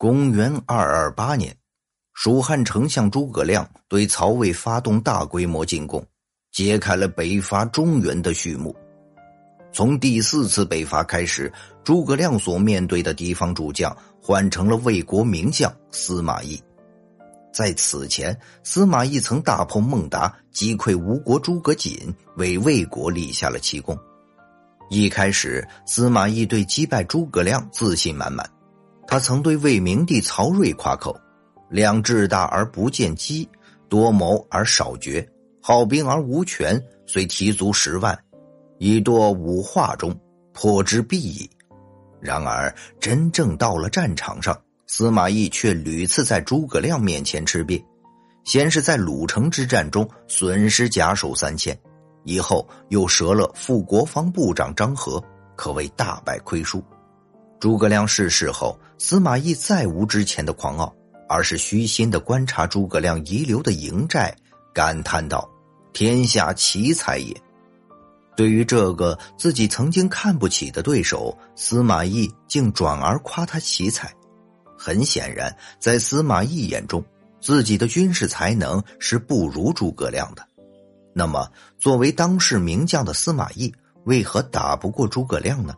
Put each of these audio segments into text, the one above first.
公元二二八年，蜀汉丞相诸葛亮对曹魏发动大规模进攻，揭开了北伐中原的序幕。从第四次北伐开始，诸葛亮所面对的敌方主将换成了魏国名将司马懿。在此前，司马懿曾大破孟达，击溃吴国诸葛瑾，为魏国立下了奇功。一开始，司马懿对击败诸葛亮自信满满。他曾对魏明帝曹睿夸口：“两志大而不见机，多谋而少决，好兵而无权，虽提卒十万，以堕五化中，破之必矣。”然而，真正到了战场上，司马懿却屡次在诸葛亮面前吃瘪。先是在鲁城之战中损失甲首三千，以后又折了副国防部长张合，可谓大败亏输。诸葛亮逝世后，司马懿再无之前的狂傲，而是虚心的观察诸葛亮遗留的营寨，感叹道：“天下奇才也。”对于这个自己曾经看不起的对手，司马懿竟转而夸他奇才。很显然，在司马懿眼中，自己的军事才能是不如诸葛亮的。那么，作为当世名将的司马懿，为何打不过诸葛亮呢？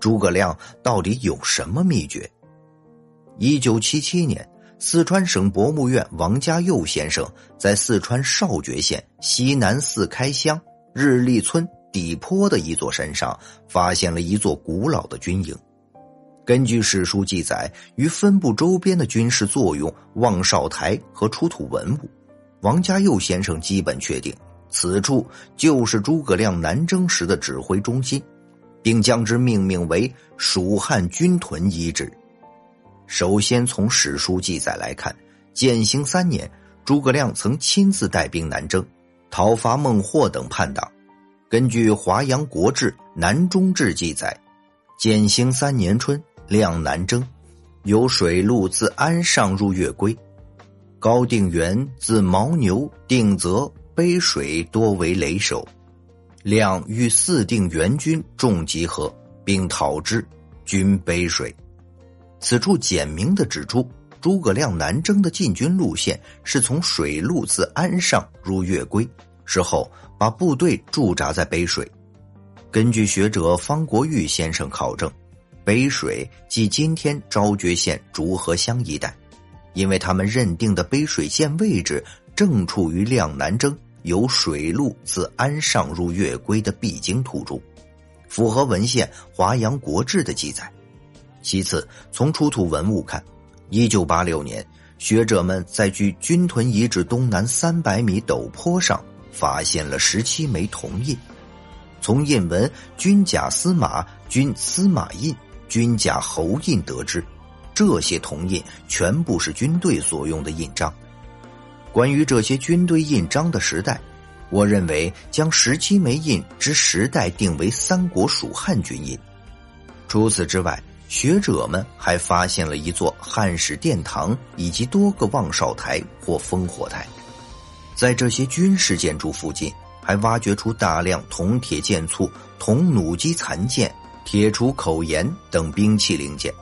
诸葛亮到底有什么秘诀？一九七七年，四川省博物院王家佑先生在四川少觉县西南四开乡日立村底坡的一座山上，发现了一座古老的军营。根据史书记载，与分布周边的军事作用、望哨台和出土文物，王家佑先生基本确定，此处就是诸葛亮南征时的指挥中心。并将之命名为蜀汉军屯遗址。首先从史书记载来看，建兴三年，诸葛亮曾亲自带兵南征，讨伐孟获等叛党。根据《华阳国志·南中志》记载，建兴三年春，亮南征，由水路自安上入月归，高定元自牦牛、定泽背水多为雷守。亮与四定元军众集合，并讨之，军背水。此处简明的指出，诸葛亮南征的进军路线是从水路自安上入月归，之后把部队驻扎在背水。根据学者方国玉先生考证，背水即今天昭觉县竹河乡一带，因为他们认定的背水县位置正处于亮南征。由水路自安上入月归的必经途中，符合文献《华阳国志》的记载。其次，从出土文物看，一九八六年，学者们在距军屯遗址东南三百米陡坡上发现了十七枚铜印。从印文“军甲司马”“军司马印”“军甲侯印”得知，这些铜印全部是军队所用的印章。关于这些军队印章的时代，我认为将十七枚印之时代定为三国蜀汉军印。除此之外，学者们还发现了一座汉室殿堂以及多个望哨台或烽火台。在这些军事建筑附近，还挖掘出大量铜铁剑簇、铜弩机残件、铁杵口沿等兵器零件。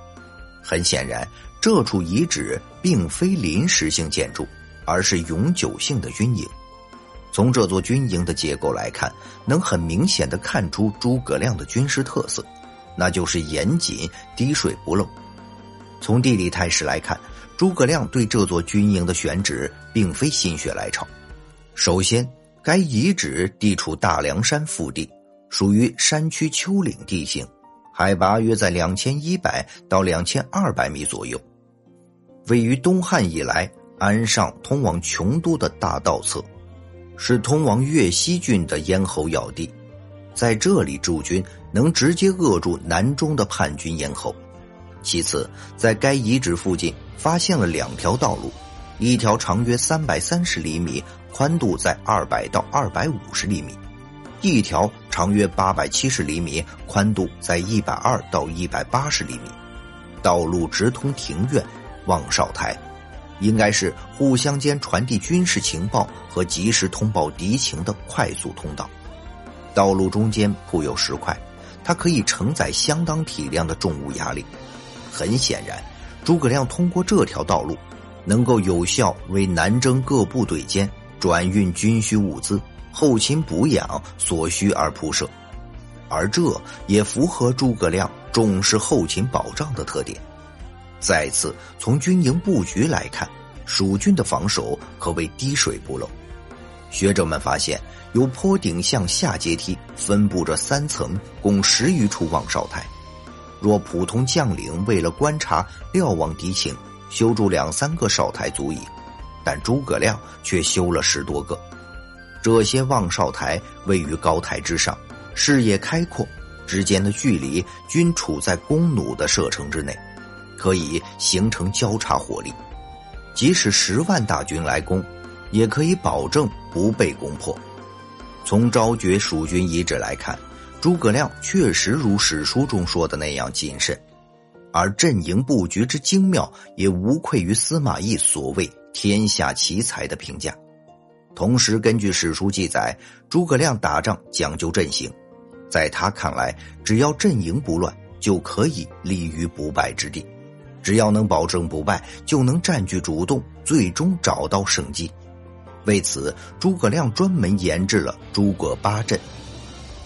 很显然，这处遗址并非临时性建筑。而是永久性的军营。从这座军营的结构来看，能很明显的看出诸葛亮的军事特色，那就是严谨、滴水不漏。从地理态势来看，诸葛亮对这座军营的选址并非心血来潮。首先，该遗址地处大凉山腹地，属于山区丘陵地形，海拔约在两千一百到两千二百米左右，位于东汉以来。安上通往琼都的大道侧，是通往越西郡的咽喉要地，在这里驻军能直接扼住南中的叛军咽喉。其次，在该遗址附近发现了两条道路，一条长约三百三十厘米，宽度在二百到二百五十厘米；一条长约八百七十厘米，宽度在一百二到一百八十厘米。道路直通庭院、望哨台。应该是互相间传递军事情报和及时通报敌情的快速通道。道路中间铺有石块，它可以承载相当体量的重物压力。很显然，诸葛亮通过这条道路，能够有效为南征各部队间转运军需物资、后勤补养所需而铺设，而这也符合诸葛亮重视后勤保障的特点。再次从军营布局来看，蜀军的防守可谓滴水不漏。学者们发现，由坡顶向下阶梯分布着三层，共十余处望哨台。若普通将领为了观察、瞭望敌情，修筑两三个哨台足矣，但诸葛亮却修了十多个。这些望哨台位于高台之上，视野开阔，之间的距离均处在弓弩的射程之内，可以形成交叉火力。即使十万大军来攻，也可以保证不被攻破。从昭觉蜀军遗址来看。诸葛亮确实如史书中说的那样谨慎，而阵营布局之精妙也无愧于司马懿所谓“天下奇才”的评价。同时，根据史书记载，诸葛亮打仗讲究阵型，在他看来，只要阵营不乱，就可以立于不败之地；只要能保证不败，就能占据主动，最终找到胜机。为此，诸葛亮专门研制了诸葛八阵。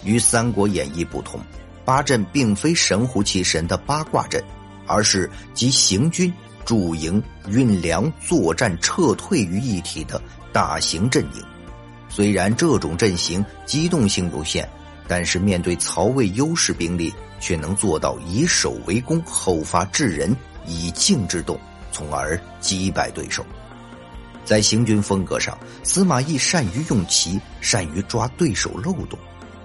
与《三国演义》不同，八阵并非神乎其神的八卦阵，而是集行军、驻营、运粮、作战、撤退于一体的大型阵营。虽然这种阵型机动性有限，但是面对曹魏优势兵力，却能做到以守为攻，后发制人，以静制动，从而击败对手。在行军风格上，司马懿善于用骑，善于抓对手漏洞。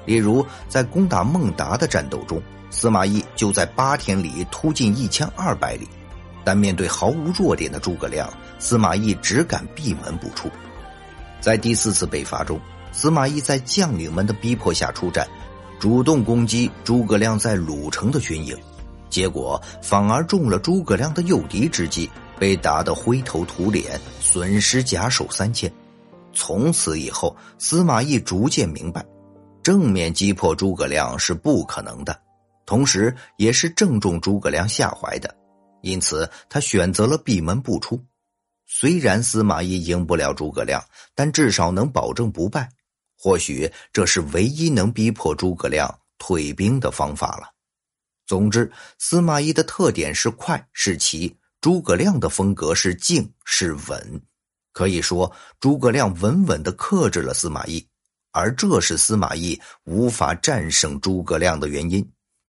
例如，在攻打孟达的战斗中，司马懿就在八天里突进一千二百里，但面对毫无弱点的诸葛亮，司马懿只敢闭门不出。在第四次北伐中，司马懿在将领们的逼迫下出战，主动攻击诸葛亮在鲁城的军营，结果反而中了诸葛亮的诱敌之计，被打得灰头土脸，损失甲首三千。从此以后，司马懿逐渐明白。正面击破诸葛亮是不可能的，同时也是正中诸葛亮下怀的，因此他选择了闭门不出。虽然司马懿赢不了诸葛亮，但至少能保证不败。或许这是唯一能逼迫诸葛亮退兵的方法了。总之，司马懿的特点是快是奇，诸葛亮的风格是静是稳。可以说，诸葛亮稳稳的克制了司马懿。而这是司马懿无法战胜诸葛亮的原因。